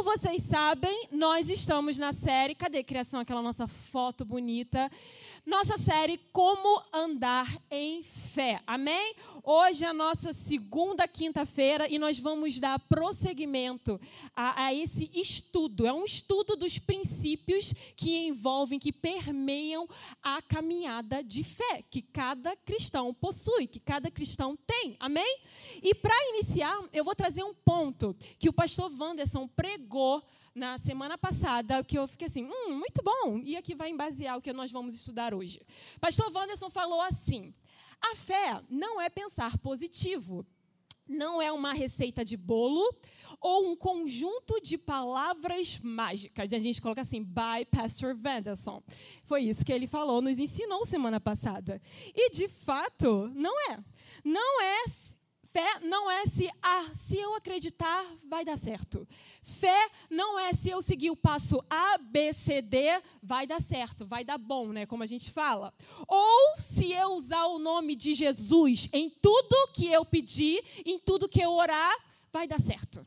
Como vocês sabem, nós estamos na série. Cadê criação? Aquela nossa foto bonita. Nossa série Como Andar em Fé. Amém? Hoje é a nossa segunda quinta-feira e nós vamos dar prosseguimento a, a, esse estudo. É um estudo dos princípios que envolvem, que permeiam a caminhada de fé que cada cristão possui, que cada cristão tem. Amém? E para iniciar, eu vou trazer um ponto que o pastor Wanderson pregou na semana passada, que eu fiquei assim, hum, muito bom, e aqui vai embasear o que nós vamos estudar hoje. Pastor Wanderson falou assim: a fé não é pensar positivo, não é uma receita de bolo ou um conjunto de palavras mágicas. E a gente coloca assim, by Pastor Wanderson. Foi isso que ele falou, nos ensinou semana passada. E de fato, não é. Não é Fé não é se, ah, se eu acreditar, vai dar certo. Fé não é se eu seguir o passo A, B, C, D, vai dar certo, vai dar bom, né? Como a gente fala. Ou se eu usar o nome de Jesus em tudo que eu pedir, em tudo que eu orar, vai dar certo.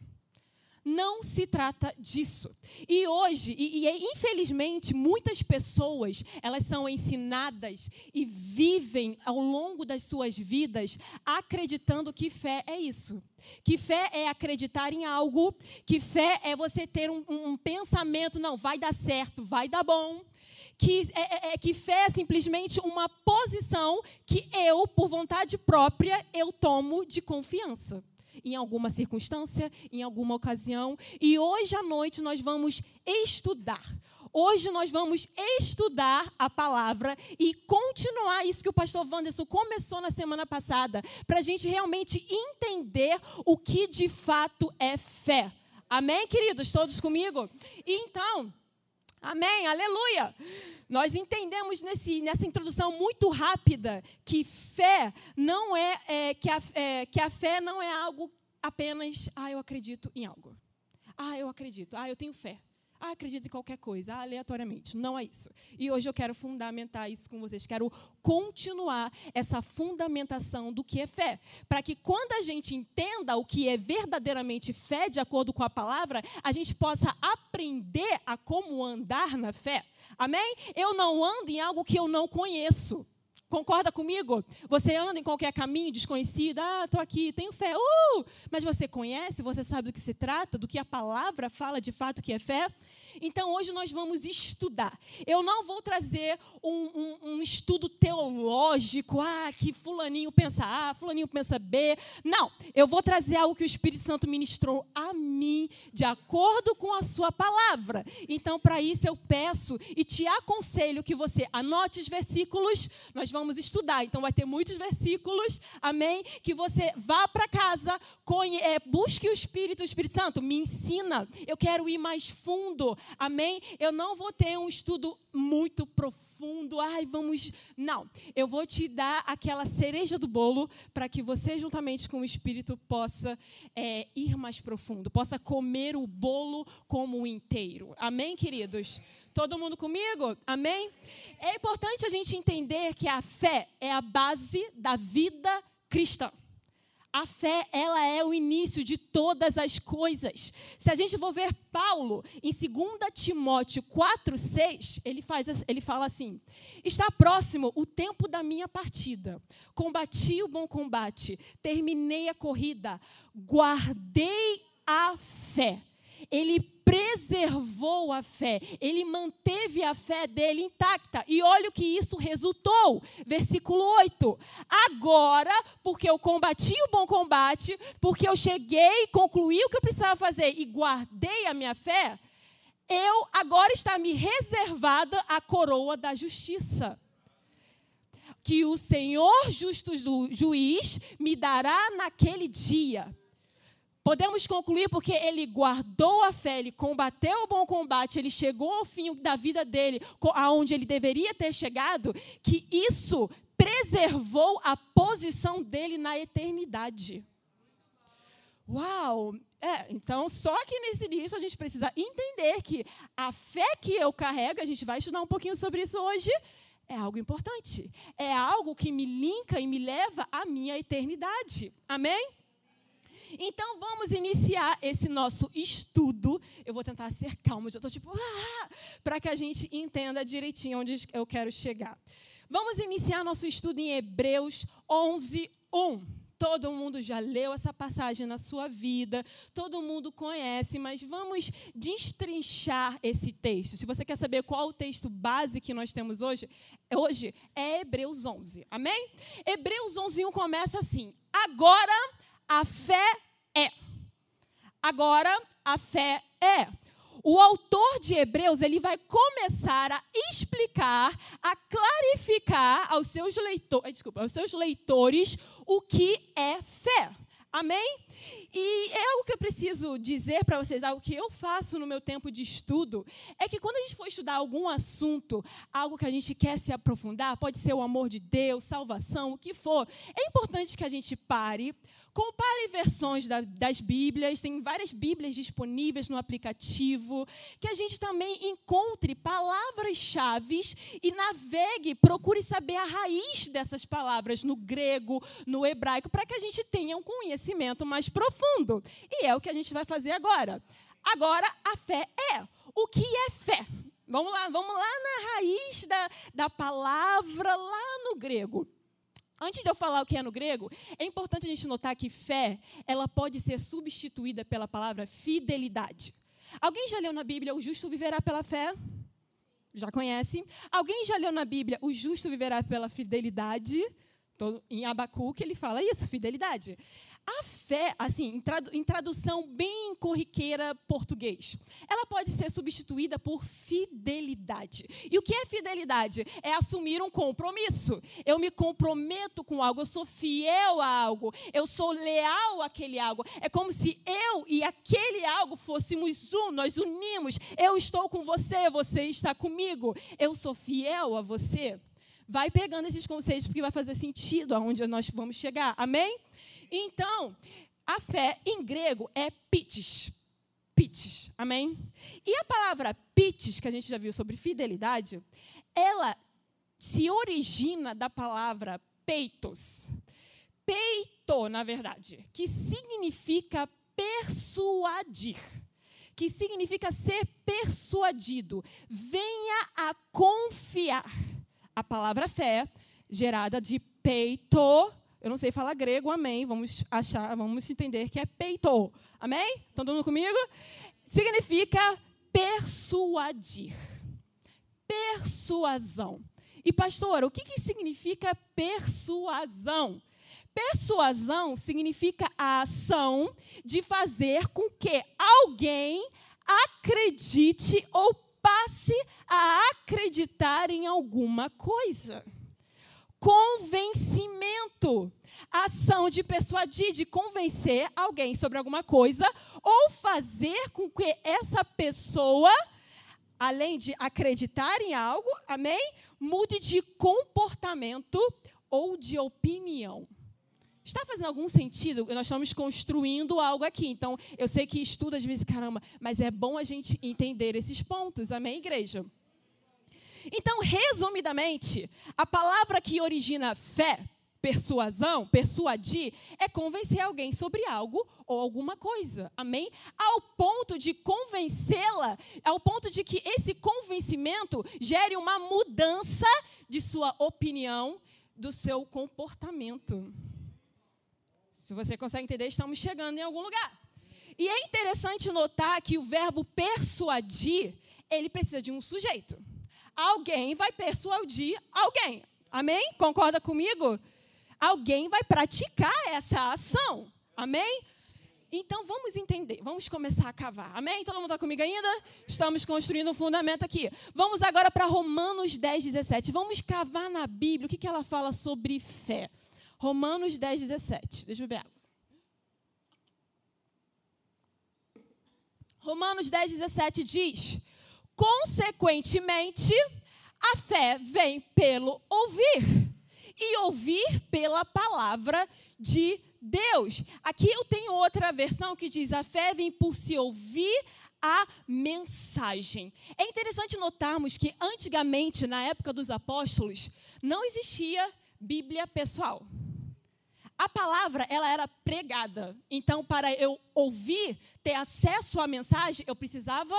Não se trata disso. E hoje, e, e, infelizmente, muitas pessoas, elas são ensinadas e vivem ao longo das suas vidas acreditando que fé é isso. Que fé é acreditar em algo, que fé é você ter um, um pensamento, não, vai dar certo, vai dar bom. Que, é, é, é, que fé é simplesmente uma posição que eu, por vontade própria, eu tomo de confiança em alguma circunstância, em alguma ocasião. E hoje à noite nós vamos estudar. Hoje nós vamos estudar a palavra e continuar isso que o pastor Wanderson começou na semana passada, para a gente realmente entender o que de fato é fé. Amém, queridos? Todos comigo? Então, amém, aleluia. Nós entendemos nesse, nessa introdução muito rápida que fé não é, é, que, a, é que a fé não é algo apenas, ah, eu acredito em algo. Ah, eu acredito. Ah, eu tenho fé. Ah, acredito em qualquer coisa, aleatoriamente. Não é isso. E hoje eu quero fundamentar isso com vocês. Quero continuar essa fundamentação do que é fé. Para que quando a gente entenda o que é verdadeiramente fé, de acordo com a palavra, a gente possa aprender a como andar na fé. Amém? Eu não ando em algo que eu não conheço. Concorda comigo? Você anda em qualquer caminho desconhecido, ah, estou aqui, tenho fé, uh! mas você conhece, você sabe do que se trata, do que a palavra fala de fato que é fé? Então hoje nós vamos estudar. Eu não vou trazer um, um, um estudo teológico, ah, que fulaninho pensa A, fulaninho pensa B. Não, eu vou trazer algo que o Espírito Santo ministrou a mim, de acordo com a sua palavra. Então, para isso eu peço e te aconselho que você anote os versículos, nós vamos vamos estudar. Então vai ter muitos versículos, amém? Que você vá para casa, conhe, é, busque o Espírito, o Espírito Santo, me ensina. Eu quero ir mais fundo, amém? Eu não vou ter um estudo muito profundo, ai, vamos. Não, eu vou te dar aquela cereja do bolo para que você, juntamente com o Espírito, possa é, ir mais profundo, possa comer o bolo como inteiro, amém, queridos? Todo mundo comigo? Amém? É importante a gente entender que a fé é a base da vida cristã. A fé, ela é o início de todas as coisas. Se a gente for ver Paulo em 2 Timóteo 4:6, ele faz ele fala assim: "Está próximo o tempo da minha partida. Combati o bom combate, terminei a corrida, guardei a fé." Ele preservou a fé, ele manteve a fé dele intacta. E olha o que isso resultou. Versículo 8. Agora, porque eu combati o bom combate, porque eu cheguei, concluí o que eu precisava fazer e guardei a minha fé, eu agora está me reservada a coroa da justiça que o Senhor justo juiz me dará naquele dia. Podemos concluir porque ele guardou a fé, ele combateu o bom combate, ele chegou ao fim da vida dele, aonde ele deveria ter chegado, que isso preservou a posição dele na eternidade. Uau! É, então, só que nesse início a gente precisa entender que a fé que eu carrego, a gente vai estudar um pouquinho sobre isso hoje, é algo importante. É algo que me linka e me leva à minha eternidade. Amém? Então vamos iniciar esse nosso estudo. Eu vou tentar ser calmo. Eu estou tipo, ah, para que a gente entenda direitinho onde eu quero chegar. Vamos iniciar nosso estudo em Hebreus 11, 1. Todo mundo já leu essa passagem na sua vida, todo mundo conhece, mas vamos destrinchar esse texto. Se você quer saber qual o texto base que nós temos hoje, hoje é Hebreus 11. Amém? Hebreus 11, 1 começa assim: Agora a fé é. Agora a fé é o autor de Hebreus ele vai começar a explicar, a clarificar aos seus, leitores, desculpa, aos seus leitores o que é fé. Amém? E é algo que eu preciso dizer para vocês, algo que eu faço no meu tempo de estudo, é que quando a gente for estudar algum assunto, algo que a gente quer se aprofundar, pode ser o amor de Deus, salvação, o que for, é importante que a gente pare, Compare versões da, das Bíblias, tem várias Bíblias disponíveis no aplicativo, que a gente também encontre palavras-chave e navegue, procure saber a raiz dessas palavras no grego, no hebraico, para que a gente tenha um conhecimento mais profundo. E é o que a gente vai fazer agora. Agora, a fé é. O que é fé? Vamos lá, vamos lá na raiz da, da palavra, lá no grego. Antes de eu falar o que é no grego, é importante a gente notar que fé, ela pode ser substituída pela palavra fidelidade. Alguém já leu na Bíblia o justo viverá pela fé? Já conhece? Alguém já leu na Bíblia o justo viverá pela fidelidade? Em Abacuque ele fala isso, fidelidade. A fé, assim, em tradução bem corriqueira português, ela pode ser substituída por fidelidade. E o que é fidelidade? É assumir um compromisso. Eu me comprometo com algo, eu sou fiel a algo, eu sou leal àquele algo. É como se eu e aquele algo fôssemos um, nós unimos. Eu estou com você, você está comigo. Eu sou fiel a você. Vai pegando esses conceitos porque vai fazer sentido aonde nós vamos chegar. Amém? Então, a fé em grego é pites. Pites. Amém? E a palavra pites, que a gente já viu sobre fidelidade, ela se origina da palavra peitos. Peito, na verdade, que significa persuadir que significa ser persuadido. Venha a confiar a palavra fé, gerada de peito. Eu não sei falar grego, amém. Vamos achar, vamos entender que é peito. Amém? Estão todo mundo comigo? Significa persuadir. Persuasão. E pastor, o que, que significa persuasão? Persuasão significa a ação de fazer com que alguém acredite ou passe a acreditar em alguma coisa. Convencimento. Ação de persuadir, de convencer alguém sobre alguma coisa ou fazer com que essa pessoa, além de acreditar em algo, amém? Mude de comportamento ou de opinião. Está fazendo algum sentido? Nós estamos construindo algo aqui. Então, eu sei que estuda às vezes, caramba, mas é bom a gente entender esses pontos. Amém, igreja? Então, resumidamente, a palavra que origina fé, persuasão, persuadir, é convencer alguém sobre algo ou alguma coisa. Amém? Ao ponto de convencê-la, ao ponto de que esse convencimento gere uma mudança de sua opinião, do seu comportamento. Se você consegue entender, estamos chegando em algum lugar. E é interessante notar que o verbo persuadir, ele precisa de um sujeito. Alguém vai persuadir alguém. Amém? Concorda comigo? Alguém vai praticar essa ação. Amém? Então vamos entender, vamos começar a cavar. Amém? Todo mundo está comigo ainda? Estamos construindo um fundamento aqui. Vamos agora para Romanos 10, 17. Vamos cavar na Bíblia o que, que ela fala sobre fé. Romanos 10, 17. Deixa eu beber água. Romanos 10, 17 diz: Consequentemente, a fé vem pelo ouvir, e ouvir pela palavra de Deus. Aqui eu tenho outra versão que diz: a fé vem por se ouvir a mensagem. É interessante notarmos que antigamente, na época dos apóstolos, não existia Bíblia pessoal. A palavra ela era pregada. Então, para eu ouvir, ter acesso à mensagem, eu precisava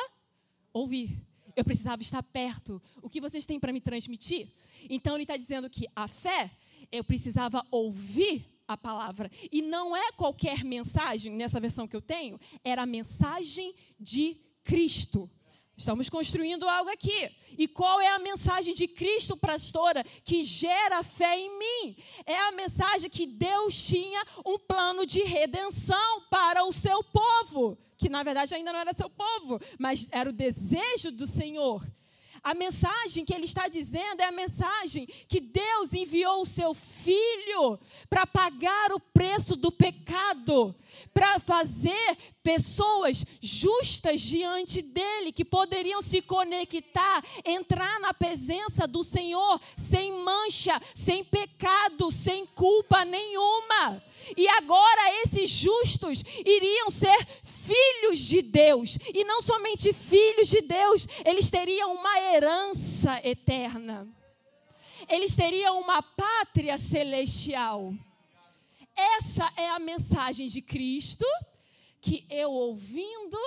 ouvir. Eu precisava estar perto. O que vocês têm para me transmitir? Então, ele está dizendo que a fé, eu precisava ouvir a palavra. E não é qualquer mensagem, nessa versão que eu tenho, era a mensagem de Cristo. Estamos construindo algo aqui. E qual é a mensagem de Cristo, pastora, que gera fé em mim? É a mensagem que Deus tinha um plano de redenção para o seu povo, que na verdade ainda não era seu povo, mas era o desejo do Senhor. A mensagem que ele está dizendo é a mensagem que Deus enviou o seu filho para pagar o preço do pecado, para fazer pessoas justas diante dele, que poderiam se conectar, entrar na presença do Senhor sem mancha, sem pecado, sem culpa nenhuma. E agora esses justos iriam ser filhos de Deus. E não somente filhos de Deus, eles teriam uma herança eterna. Eles teriam uma pátria celestial. Essa é a mensagem de Cristo que eu ouvindo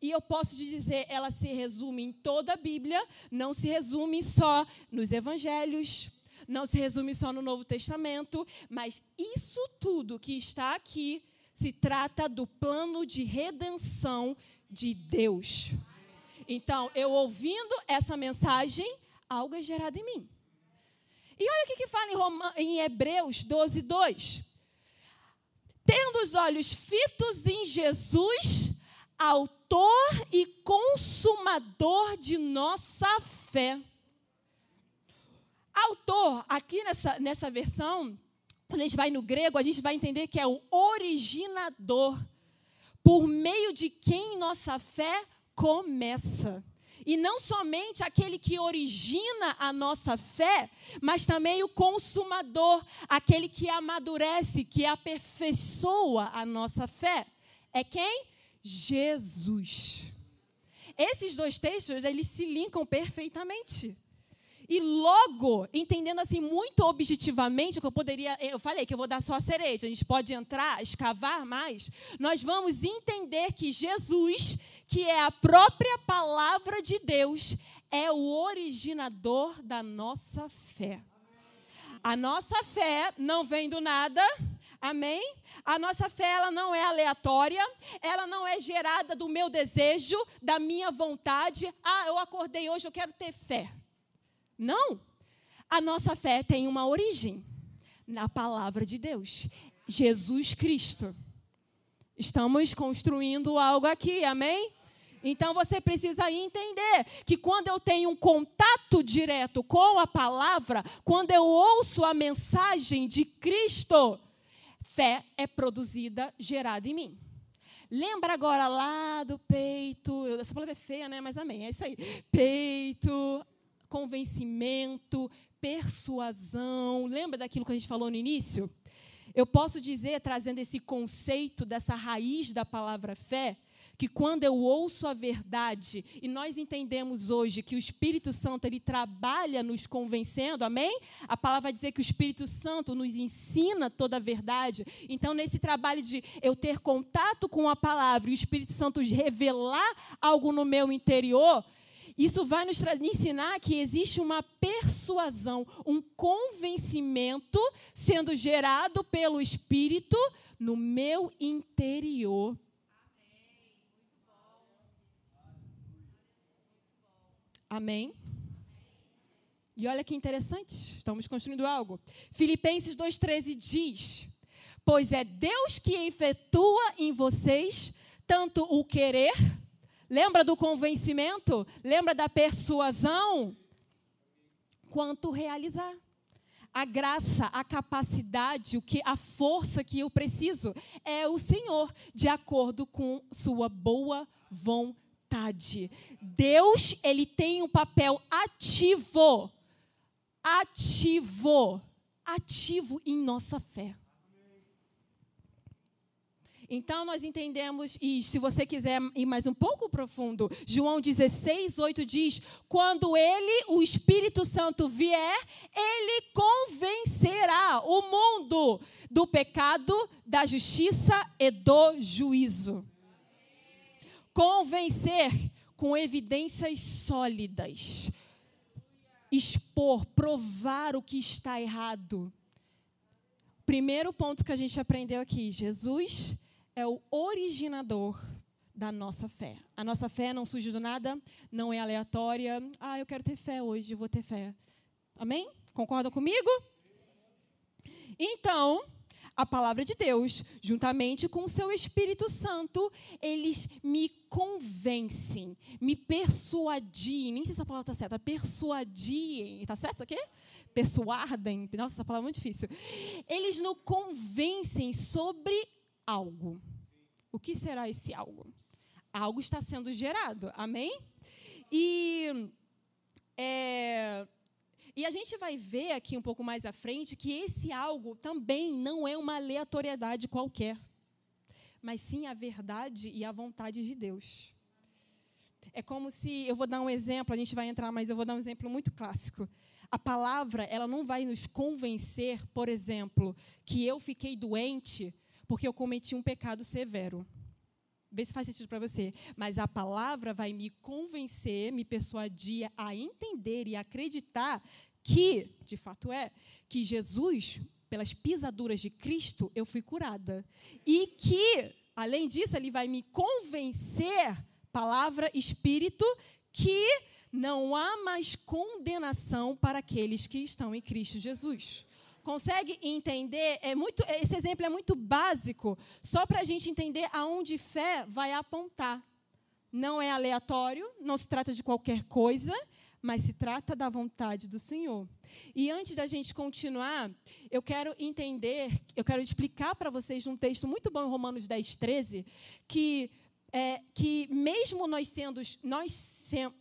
e eu posso te dizer, ela se resume em toda a Bíblia, não se resume só nos evangelhos, não se resume só no Novo Testamento, mas isso tudo que está aqui se trata do plano de redenção de Deus. Então, eu ouvindo essa mensagem, algo é gerado em mim. E olha o que, que fala em, Roma, em Hebreus 12, 2. Tendo os olhos fitos em Jesus, autor e consumador de nossa fé. Autor, aqui nessa, nessa versão, quando a gente vai no grego, a gente vai entender que é o originador, por meio de quem nossa fé começa. E não somente aquele que origina a nossa fé, mas também o consumador, aquele que amadurece, que aperfeiçoa a nossa fé. É quem? Jesus. Esses dois textos, eles se linkam perfeitamente. E logo, entendendo assim muito objetivamente, que eu poderia, eu falei que eu vou dar só a cereja, a gente pode entrar, escavar mais, nós vamos entender que Jesus, que é a própria palavra de Deus, é o originador da nossa fé. A nossa fé não vem do nada, Amém? A nossa fé ela não é aleatória, ela não é gerada do meu desejo, da minha vontade. Ah, eu acordei hoje, eu quero ter fé. Não. A nossa fé tem uma origem na palavra de Deus, Jesus Cristo. Estamos construindo algo aqui, amém? Então você precisa entender que quando eu tenho um contato direto com a palavra, quando eu ouço a mensagem de Cristo, fé é produzida, gerada em mim. Lembra agora lá do peito, essa palavra é feia, né? Mas amém, é isso aí. Peito, convencimento, persuasão. Lembra daquilo que a gente falou no início? Eu posso dizer, trazendo esse conceito dessa raiz da palavra fé, que quando eu ouço a verdade e nós entendemos hoje que o Espírito Santo ele trabalha nos convencendo, amém? A palavra vai dizer que o Espírito Santo nos ensina toda a verdade. Então, nesse trabalho de eu ter contato com a palavra e o Espírito Santo revelar algo no meu interior, isso vai nos ensinar que existe uma persuasão, um convencimento sendo gerado pelo Espírito no meu interior. Amém? E olha que interessante, estamos construindo algo. Filipenses 2,13 diz: Pois é Deus que efetua em vocês tanto o querer Lembra do convencimento? Lembra da persuasão? Quanto realizar. A graça, a capacidade, o que a força que eu preciso é o Senhor, de acordo com sua boa vontade. Deus, ele tem um papel ativo. Ativo, ativo em nossa fé. Então nós entendemos, e se você quiser ir mais um pouco profundo, João 16, 8 diz: quando ele, o Espírito Santo, vier, ele convencerá o mundo do pecado, da justiça e do juízo. Convencer com evidências sólidas. Expor, provar o que está errado. Primeiro ponto que a gente aprendeu aqui: Jesus é o originador da nossa fé. A nossa fé não surge do nada, não é aleatória. Ah, eu quero ter fé hoje, vou ter fé. Amém? Concordam comigo? Então, a palavra de Deus, juntamente com o seu Espírito Santo, eles me convencem, me persuadiem. Nem sei se essa palavra está certa. Persuadiem. Está certo isso aqui? Persuadem. Nossa, essa palavra é muito difícil. Eles nos convencem sobre algo. O que será esse algo? Algo está sendo gerado, amém? E, é, e a gente vai ver aqui um pouco mais à frente que esse algo também não é uma aleatoriedade qualquer, mas sim a verdade e a vontade de Deus. É como se, eu vou dar um exemplo, a gente vai entrar, mas eu vou dar um exemplo muito clássico. A palavra, ela não vai nos convencer, por exemplo, que eu fiquei doente porque eu cometi um pecado severo. Vê se faz sentido para você. Mas a palavra vai me convencer, me persuadir a entender e acreditar que, de fato é, que Jesus, pelas pisaduras de Cristo, eu fui curada. E que, além disso, ele vai me convencer, palavra, espírito, que não há mais condenação para aqueles que estão em Cristo Jesus. Consegue entender? É muito, esse exemplo é muito básico, só para a gente entender aonde fé vai apontar. Não é aleatório, não se trata de qualquer coisa, mas se trata da vontade do Senhor. E antes da gente continuar, eu quero entender, eu quero explicar para vocês um texto muito bom em Romanos 10, 13, que, é, que mesmo nós sendo, nós sendo,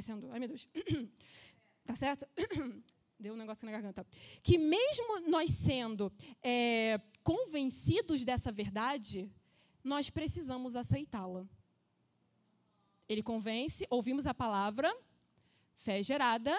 sendo ai meu Deus, tá certo? Deu um negócio na garganta. Que mesmo nós sendo é, convencidos dessa verdade, nós precisamos aceitá-la. Ele convence, ouvimos a palavra, fé gerada,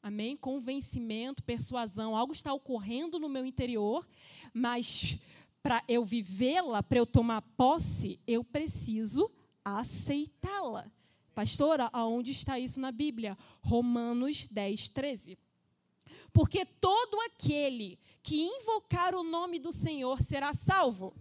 amém? Convencimento, persuasão, algo está ocorrendo no meu interior, mas para eu vivê-la, para eu tomar posse, eu preciso aceitá-la. Pastora, aonde está isso na Bíblia? Romanos 10, 13. Porque todo aquele que invocar o nome do Senhor será salvo.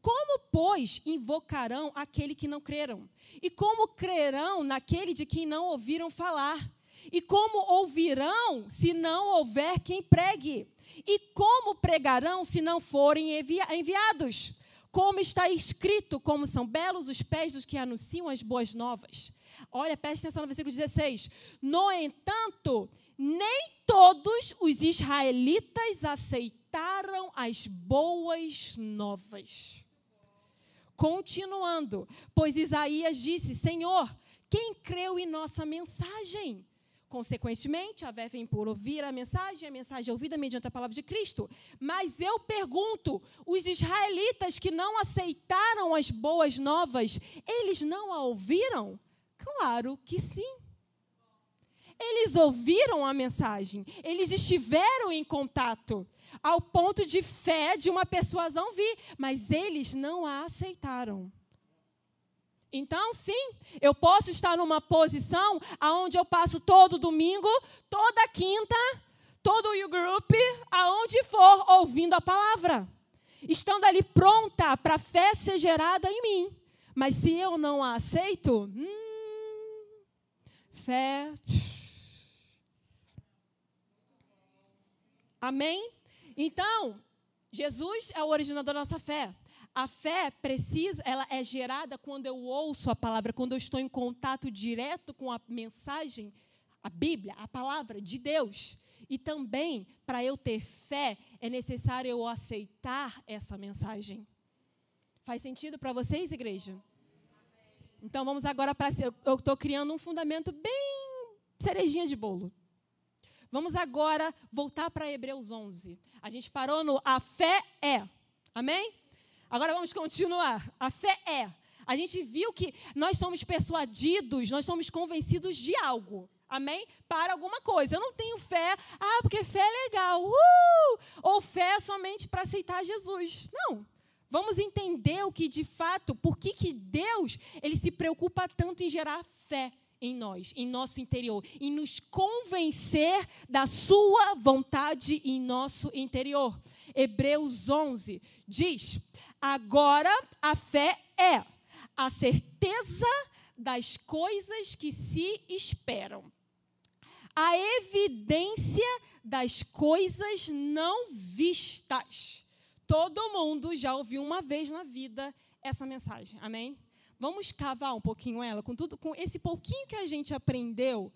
Como, pois, invocarão aquele que não creram? E como crerão naquele de quem não ouviram falar? E como ouvirão se não houver quem pregue? E como pregarão se não forem envi enviados? Como está escrito, como são belos os pés dos que anunciam as boas novas. Olha, preste atenção no versículo 16. No entanto, nem todos os israelitas aceitaram as boas novas. Continuando, pois Isaías disse: Senhor, quem creu em nossa mensagem? Consequentemente, a vé vem por ouvir a mensagem, a mensagem é ouvida mediante a palavra de Cristo. Mas eu pergunto: os israelitas que não aceitaram as boas novas, eles não a ouviram? Claro que sim. Eles ouviram a mensagem, eles estiveram em contato, ao ponto de fé de uma persuasão vir, mas eles não a aceitaram. Então, sim, eu posso estar numa posição aonde eu passo todo domingo, toda quinta, todo o group, aonde for, ouvindo a palavra. Estando ali pronta para a fé ser gerada em mim. Mas se eu não a aceito, hum, fé Amém? Então, Jesus é o originador da nossa fé. A fé precisa, ela é gerada quando eu ouço a palavra, quando eu estou em contato direto com a mensagem, a Bíblia, a palavra de Deus. E também, para eu ter fé, é necessário eu aceitar essa mensagem. Faz sentido para vocês, igreja? Então vamos agora para. Eu estou criando um fundamento bem cerejinha de bolo. Vamos agora voltar para Hebreus 11. A gente parou no a fé é. Amém? Agora vamos continuar. A fé é. A gente viu que nós somos persuadidos, nós somos convencidos de algo. Amém? Para alguma coisa. Eu não tenho fé, ah, porque fé é legal. Uh! Ou fé é somente para aceitar Jesus. Não. Vamos entender o que de fato, por que, que Deus ele se preocupa tanto em gerar fé em nós, em nosso interior, em nos convencer da sua vontade em nosso interior. Hebreus 11 diz: Agora a fé é a certeza das coisas que se esperam, a evidência das coisas não vistas. Todo mundo já ouviu uma vez na vida essa mensagem, amém? Vamos cavar um pouquinho ela, com tudo, com esse pouquinho que a gente aprendeu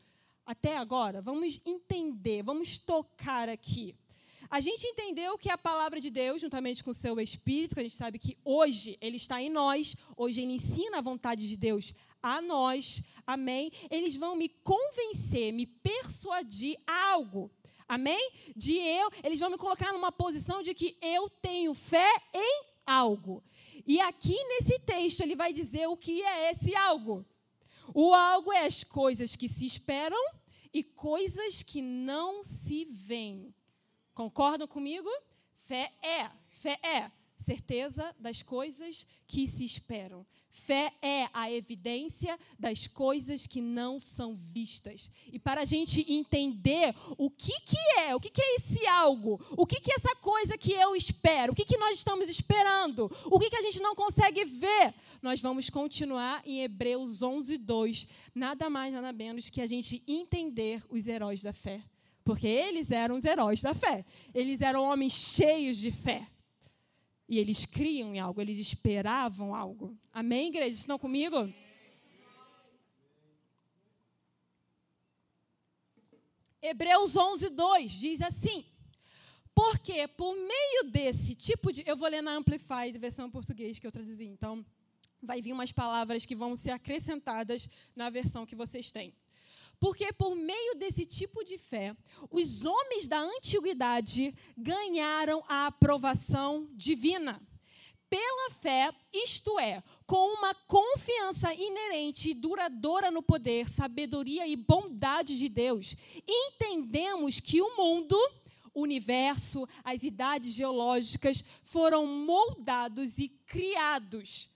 até agora, vamos entender, vamos tocar aqui. A gente entendeu que a palavra de Deus, juntamente com o seu Espírito, que a gente sabe que hoje ele está em nós, hoje ele ensina a vontade de Deus a nós, amém? Eles vão me convencer, me persuadir a algo, amém? De eu, eles vão me colocar numa posição de que eu tenho fé em algo. E aqui nesse texto ele vai dizer o que é esse algo. O algo é as coisas que se esperam e coisas que não se veem. Concordam comigo? Fé é, fé é certeza das coisas que se esperam. Fé é a evidência das coisas que não são vistas. E para a gente entender o que, que é, o que, que é esse algo, o que, que é essa coisa que eu espero, o que, que nós estamos esperando, o que, que a gente não consegue ver, nós vamos continuar em Hebreus 11, 2. Nada mais, nada menos que a gente entender os heróis da fé. Porque eles eram os heróis da fé. Eles eram homens cheios de fé. E eles criam em algo, eles esperavam algo. Amém, igreja? Estão comigo? Hebreus 11, 2 diz assim: Porque por meio desse tipo de. Eu vou ler na Amplified, versão português que eu traduzi. Então, vai vir umas palavras que vão ser acrescentadas na versão que vocês têm. Porque por meio desse tipo de fé, os homens da antiguidade ganharam a aprovação divina. Pela fé, isto é, com uma confiança inerente e duradoura no poder, sabedoria e bondade de Deus, entendemos que o mundo, o universo, as idades geológicas foram moldados e criados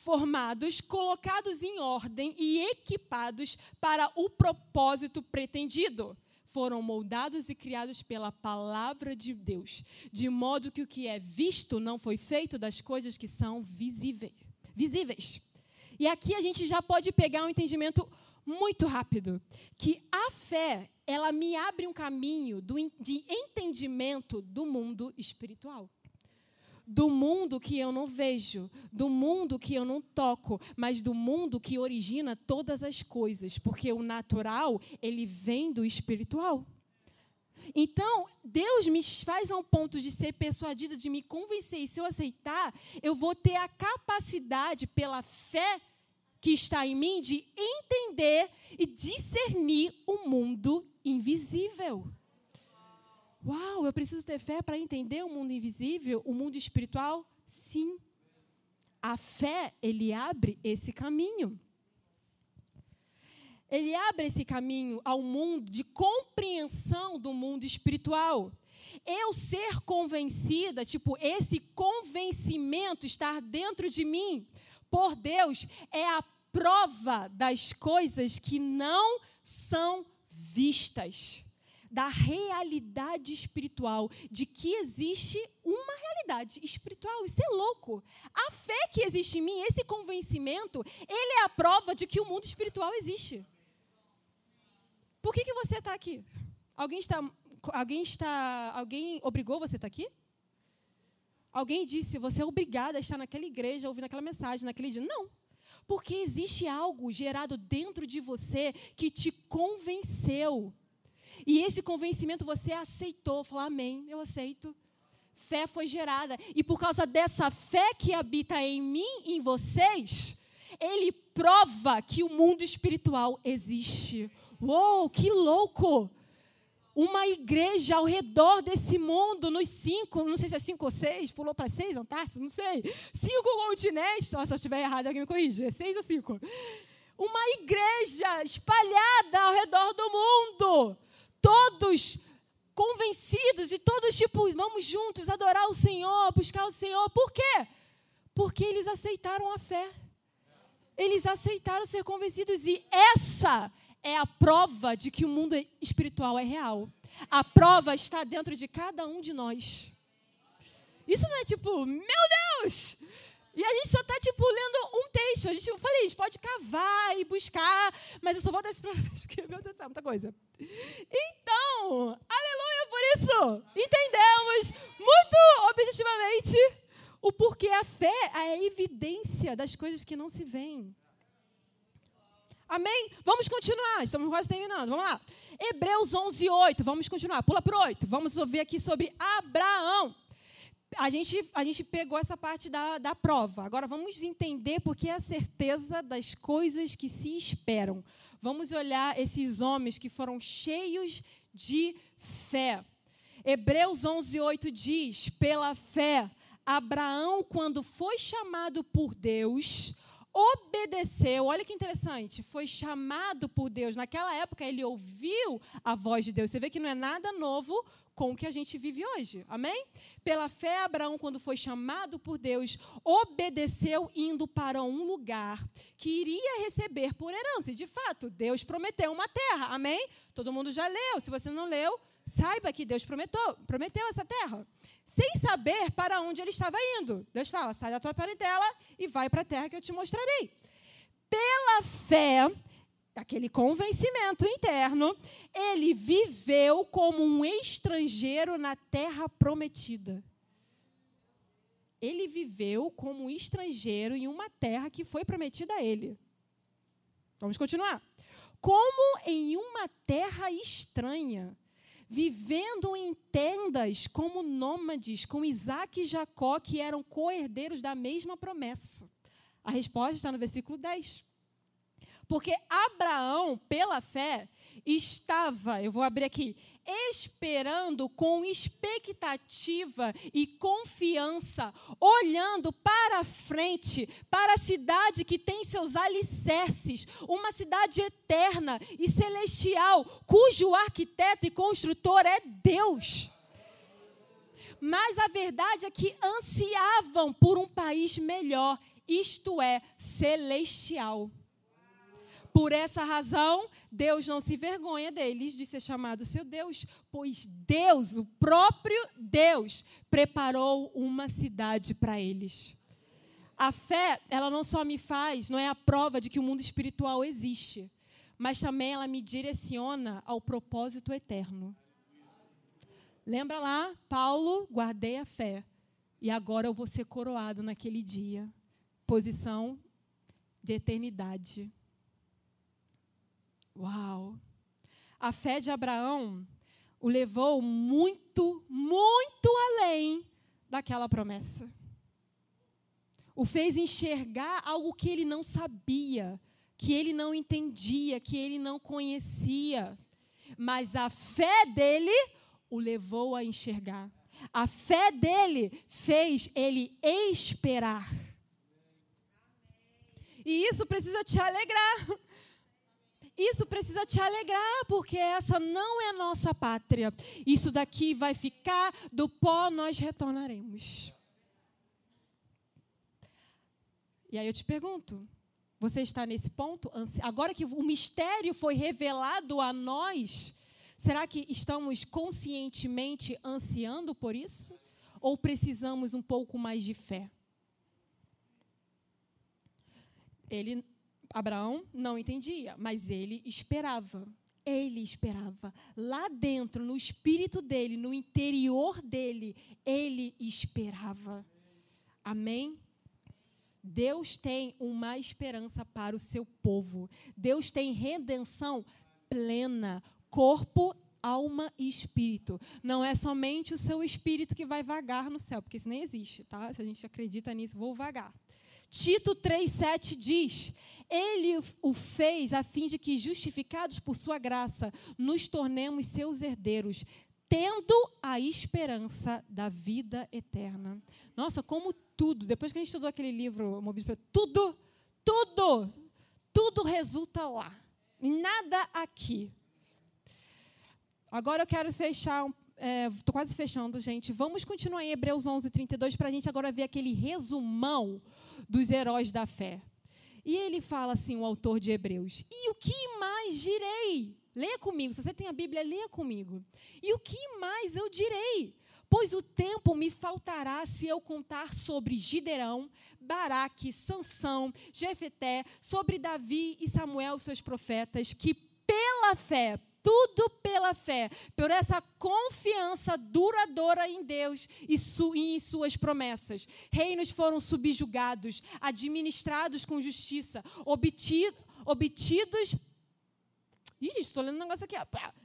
formados, colocados em ordem e equipados para o propósito pretendido. Foram moldados e criados pela palavra de Deus, de modo que o que é visto não foi feito das coisas que são visíveis. visíveis. E aqui a gente já pode pegar um entendimento muito rápido, que a fé, ela me abre um caminho do, de entendimento do mundo espiritual do mundo que eu não vejo, do mundo que eu não toco, mas do mundo que origina todas as coisas, porque o natural, ele vem do espiritual. Então, Deus me faz a um ponto de ser persuadida, de me convencer, e se eu aceitar, eu vou ter a capacidade, pela fé que está em mim, de entender e discernir o mundo invisível. Uau, eu preciso ter fé para entender o mundo invisível, o mundo espiritual? Sim. A fé, ele abre esse caminho. Ele abre esse caminho ao mundo de compreensão do mundo espiritual. Eu ser convencida, tipo, esse convencimento estar dentro de mim por Deus é a prova das coisas que não são vistas da realidade espiritual, de que existe uma realidade espiritual. Isso é louco. A fé que existe em mim, esse convencimento, ele é a prova de que o mundo espiritual existe. Por que, que você está aqui? Alguém está, alguém está, alguém obrigou você a estar aqui? Alguém disse, você é obrigada a estar naquela igreja, ouvindo aquela mensagem naquele dia. Não. Porque existe algo gerado dentro de você que te convenceu e esse convencimento você aceitou, falou amém, eu aceito. Fé foi gerada. E por causa dessa fé que habita em mim, em vocês, ele prova que o mundo espiritual existe. Uou, que louco! uma igreja ao redor desse mundo, nos cinco, não sei se é cinco ou seis, pulou para seis, Antártida, não sei. Cinco continentes, só se eu estiver errado, alguém me corrige, é seis ou cinco? Uma igreja espalhada ao redor do mundo, todos convencidos e todos tipo, vamos juntos adorar o Senhor, buscar o Senhor. Por quê? Porque eles aceitaram a fé. Eles aceitaram ser convencidos e essa é a prova de que o mundo espiritual é real. A prova está dentro de cada um de nós. Isso não é tipo, meu Deus! E a gente só está, tipo, lendo um texto. A gente, eu falei, a gente pode cavar e buscar, mas eu só vou dar isso para vocês, porque, meu Deus céu, muita coisa. Então, aleluia por isso! Entendemos muito objetivamente o porquê a fé é a evidência das coisas que não se veem. Amém? Vamos continuar, estamos quase terminando. Vamos lá. Hebreus 11, 8. Vamos continuar. Pula para 8. Vamos ouvir aqui sobre Abraão. A gente, a gente pegou essa parte da, da prova. Agora vamos entender porque é a certeza das coisas que se esperam. Vamos olhar esses homens que foram cheios de fé. Hebreus 11, 8 diz: Pela fé, Abraão, quando foi chamado por Deus, obedeceu. Olha que interessante, foi chamado por Deus. Naquela época ele ouviu a voz de Deus. Você vê que não é nada novo com o que a gente vive hoje. Amém? Pela fé, Abraão, quando foi chamado por Deus, obedeceu indo para um lugar que iria receber por herança. E, de fato, Deus prometeu uma terra. Amém? Todo mundo já leu. Se você não leu, saiba que Deus prometeu, prometeu essa terra sem saber para onde ele estava indo. Deus fala: sai da tua parentela e vai para a terra que eu te mostrarei. Pela fé, aquele convencimento interno, ele viveu como um estrangeiro na terra prometida. Ele viveu como um estrangeiro em uma terra que foi prometida a ele. Vamos continuar. Como em uma terra estranha, vivendo em tendas como nômades, com Isaac e Jacó, que eram co-herdeiros da mesma promessa. A resposta está no versículo 10. Porque Abraão, pela fé, estava, eu vou abrir aqui, esperando com expectativa e confiança, olhando para frente, para a cidade que tem seus alicerces, uma cidade eterna e celestial, cujo arquiteto e construtor é Deus. Mas a verdade é que ansiavam por um país melhor, isto é, celestial. Por essa razão, Deus não se vergonha deles de ser chamado seu Deus, pois Deus, o próprio Deus, preparou uma cidade para eles. A fé, ela não só me faz, não é a prova de que o mundo espiritual existe, mas também ela me direciona ao propósito eterno. Lembra lá, Paulo, guardei a fé, e agora eu vou ser coroado naquele dia. Posição de eternidade. Uau! A fé de Abraão o levou muito, muito além daquela promessa. O fez enxergar algo que ele não sabia, que ele não entendia, que ele não conhecia. Mas a fé dele o levou a enxergar. A fé dele fez ele esperar. E isso precisa te alegrar. Isso precisa te alegrar, porque essa não é a nossa pátria. Isso daqui vai ficar, do pó nós retornaremos. E aí eu te pergunto: você está nesse ponto? Agora que o mistério foi revelado a nós, será que estamos conscientemente ansiando por isso? Ou precisamos um pouco mais de fé? Ele Abraão não entendia, mas ele esperava. Ele esperava. Lá dentro, no espírito dele, no interior dele, ele esperava. Amém? Deus tem uma esperança para o seu povo. Deus tem redenção plena, corpo, alma e espírito. Não é somente o seu espírito que vai vagar no céu, porque isso nem existe, tá? Se a gente acredita nisso, vou vagar. Tito 3,7 diz: Ele o fez a fim de que, justificados por sua graça, nos tornemos seus herdeiros, tendo a esperança da vida eterna. Nossa, como tudo, depois que a gente estudou aquele livro, tudo, tudo, tudo resulta lá. Nada aqui. Agora eu quero fechar, estou é, quase fechando, gente. Vamos continuar em Hebreus 11, 32, para a gente agora ver aquele resumão dos heróis da fé. E ele fala assim, o autor de Hebreus: E o que mais direi? Leia comigo, se você tem a Bíblia, leia comigo. E o que mais eu direi? Pois o tempo me faltará se eu contar sobre Gideão, Baraque, Sansão, Jefeté, sobre Davi e Samuel, seus profetas, que pela fé tudo pela fé, por essa confiança duradoura em Deus e, em suas promessas. Reinos foram subjugados, administrados com justiça, obtido, obtidos Ih, estou lendo um negócio aqui.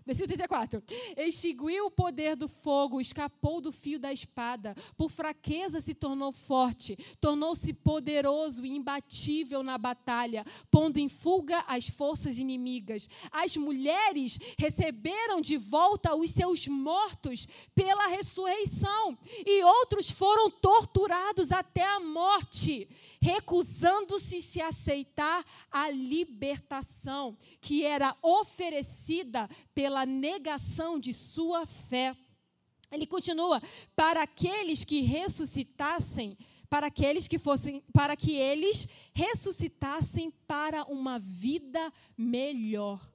Versículo 34. Extinguiu o poder do fogo, escapou do fio da espada. Por fraqueza se tornou forte. Tornou-se poderoso e imbatível na batalha, pondo em fuga as forças inimigas. As mulheres receberam de volta os seus mortos pela ressurreição. E outros foram torturados até a morte recusando-se se aceitar a libertação que era oferecida pela negação de sua fé. Ele continua: para aqueles que ressuscitassem, para aqueles que fossem, para que eles ressuscitassem para uma vida melhor.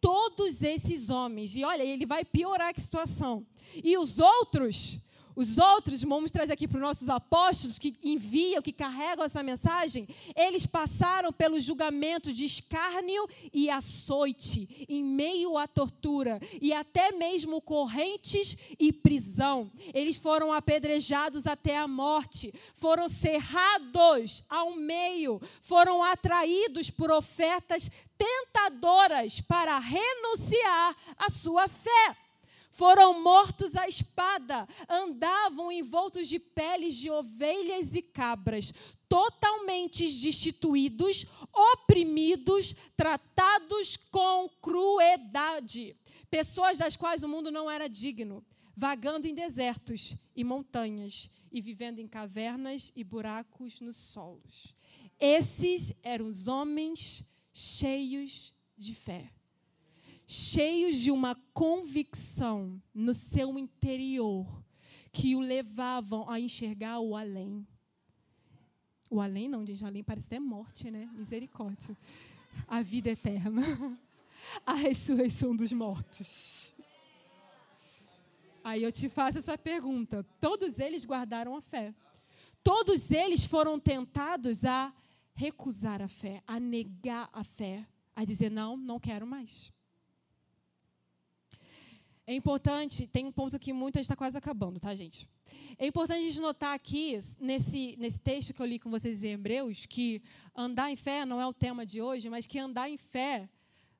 Todos esses homens, e olha, ele vai piorar a situação. E os outros os outros, vamos trazer aqui para os nossos apóstolos que enviam, que carregam essa mensagem, eles passaram pelo julgamento de escárnio e açoite, em meio à tortura, e até mesmo correntes e prisão. Eles foram apedrejados até a morte, foram cerrados ao meio, foram atraídos por ofertas tentadoras para renunciar à sua fé foram mortos à espada, andavam envoltos de peles de ovelhas e cabras, totalmente destituídos, oprimidos, tratados com crueldade. Pessoas das quais o mundo não era digno, vagando em desertos e montanhas e vivendo em cavernas e buracos nos solos. Esses eram os homens cheios de fé cheios de uma convicção no seu interior que o levavam a enxergar o além. O além não, gente, além parece até morte, né? Misericórdia. A vida eterna. A ressurreição dos mortos. Aí eu te faço essa pergunta. Todos eles guardaram a fé. Todos eles foram tentados a recusar a fé, a negar a fé, a dizer: não, não quero mais. É importante, tem um ponto aqui muito, a gente está quase acabando, tá, gente? É importante a gente notar aqui, nesse, nesse texto que eu li com vocês em Hebreus, que andar em fé não é o tema de hoje, mas que andar em fé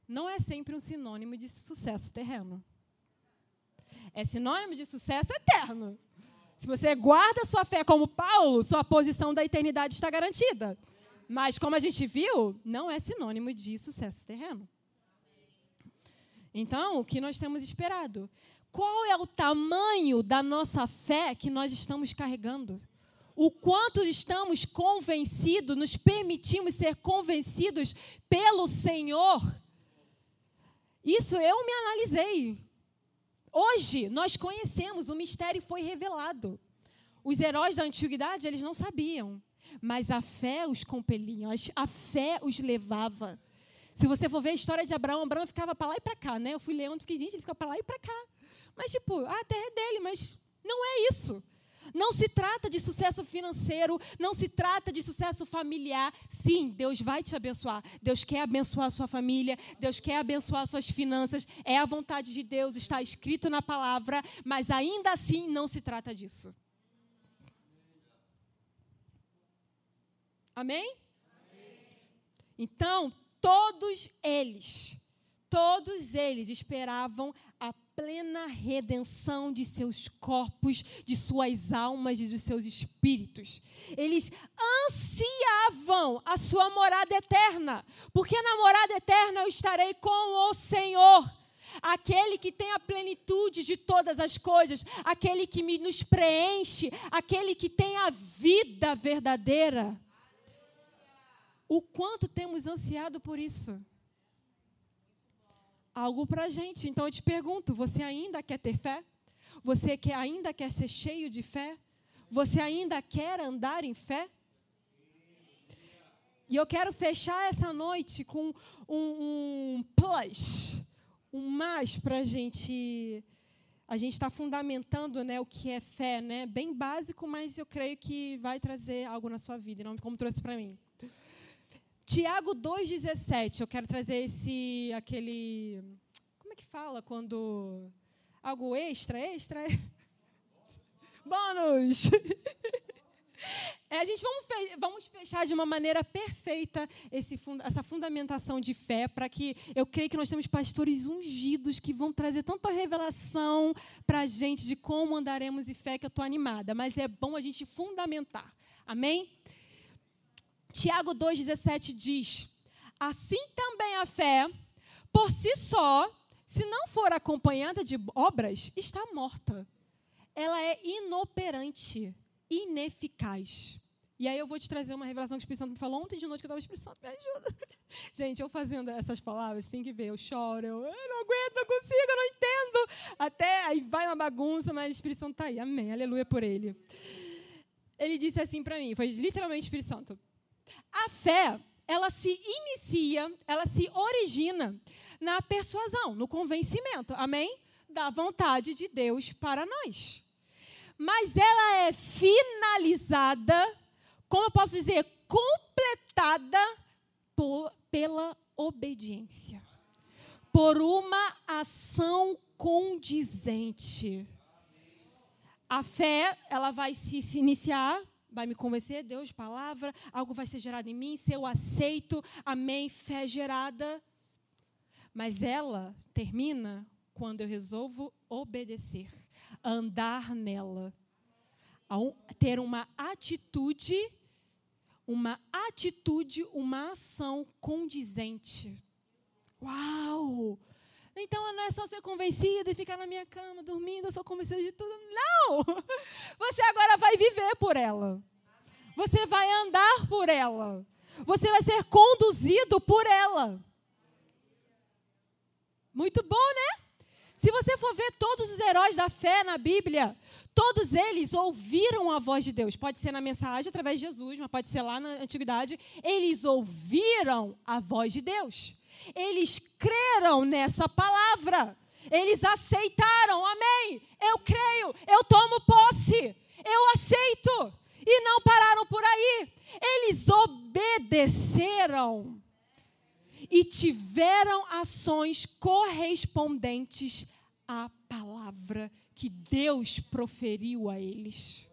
não é sempre um sinônimo de sucesso terreno. É sinônimo de sucesso eterno. Se você guarda sua fé como Paulo, sua posição da eternidade está garantida. Mas, como a gente viu, não é sinônimo de sucesso terreno. Então, o que nós temos esperado? Qual é o tamanho da nossa fé que nós estamos carregando? O quanto estamos convencidos, nos permitimos ser convencidos pelo Senhor? Isso eu me analisei. Hoje nós conhecemos, o mistério foi revelado. Os heróis da antiguidade, eles não sabiam, mas a fé os compelia, a fé os levava. Se você for ver a história de Abraão, Abraão ficava para lá e para cá, né? Eu fui lendo e fiquei, gente, ele fica para lá e para cá. Mas, tipo, a terra é dele, mas não é isso. Não se trata de sucesso financeiro, não se trata de sucesso familiar. Sim, Deus vai te abençoar. Deus quer abençoar a sua família, Deus quer abençoar suas finanças. É a vontade de Deus, está escrito na palavra, mas ainda assim não se trata disso. Amém? Amém. Então, todos eles, Todos eles esperavam a plena redenção de seus corpos, de suas almas e dos seus espíritos. Eles ansiavam a sua morada eterna, porque na morada eterna eu estarei com o Senhor. Aquele que tem a plenitude de todas as coisas, aquele que me, nos preenche, aquele que tem a vida verdadeira. O quanto temos ansiado por isso? algo para a gente. Então eu te pergunto: você ainda quer ter fé? Você quer, ainda quer ser cheio de fé? Você ainda quer andar em fé? E eu quero fechar essa noite com um, um plus, um mais para a gente. A gente está fundamentando né, o que é fé, né? bem básico, mas eu creio que vai trazer algo na sua vida, não como trouxe para mim. Tiago 2,17, eu quero trazer esse, aquele, como é que fala quando, algo extra, extra, bônus. É, a gente vamos, vamos, fechar de uma maneira perfeita esse, essa fundamentação de fé, para que eu creio que nós temos pastores ungidos que vão trazer tanta revelação para a gente de como andaremos em fé, que eu estou animada. Mas é bom a gente fundamentar. Amém? Tiago 2,17 diz: Assim também a fé, por si só, se não for acompanhada de obras, está morta. Ela é inoperante, ineficaz. E aí eu vou te trazer uma revelação que o Espírito Santo me falou ontem de noite que eu estava Espírito Santo, me ajuda. Gente, eu fazendo essas palavras, tem que ver, eu choro, eu, eu não aguento, não consigo, eu não entendo. Até aí vai uma bagunça, mas o Espírito Santo está aí. Amém, aleluia por ele. Ele disse assim para mim, foi literalmente o Espírito Santo. A fé, ela se inicia, ela se origina na persuasão, no convencimento, amém? Da vontade de Deus para nós. Mas ela é finalizada, como eu posso dizer, completada por, pela obediência. Por uma ação condizente. A fé, ela vai se, se iniciar vai me convencer, Deus, palavra, algo vai ser gerado em mim, se eu aceito, amém, fé gerada. Mas ela termina quando eu resolvo obedecer, andar nela, ter uma atitude, uma atitude, uma ação condizente. Uau! Então não é só ser convencida e ficar na minha cama dormindo, eu sou convencida de tudo. Não! Você agora vai viver por ela. Você vai andar por ela. Você vai ser conduzido por ela. Muito bom, né? Se você for ver todos os heróis da fé na Bíblia, todos eles ouviram a voz de Deus. Pode ser na mensagem através de Jesus, mas pode ser lá na antiguidade. Eles ouviram a voz de Deus. Eles creram nessa palavra. Eles aceitaram, amém. Eu creio, eu tomo posse, eu aceito. E não pararam por aí. Eles obedeceram e tiveram ações correspondentes à palavra que Deus proferiu a eles.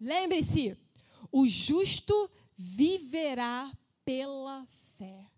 Lembre-se, o justo viverá pela fé. there.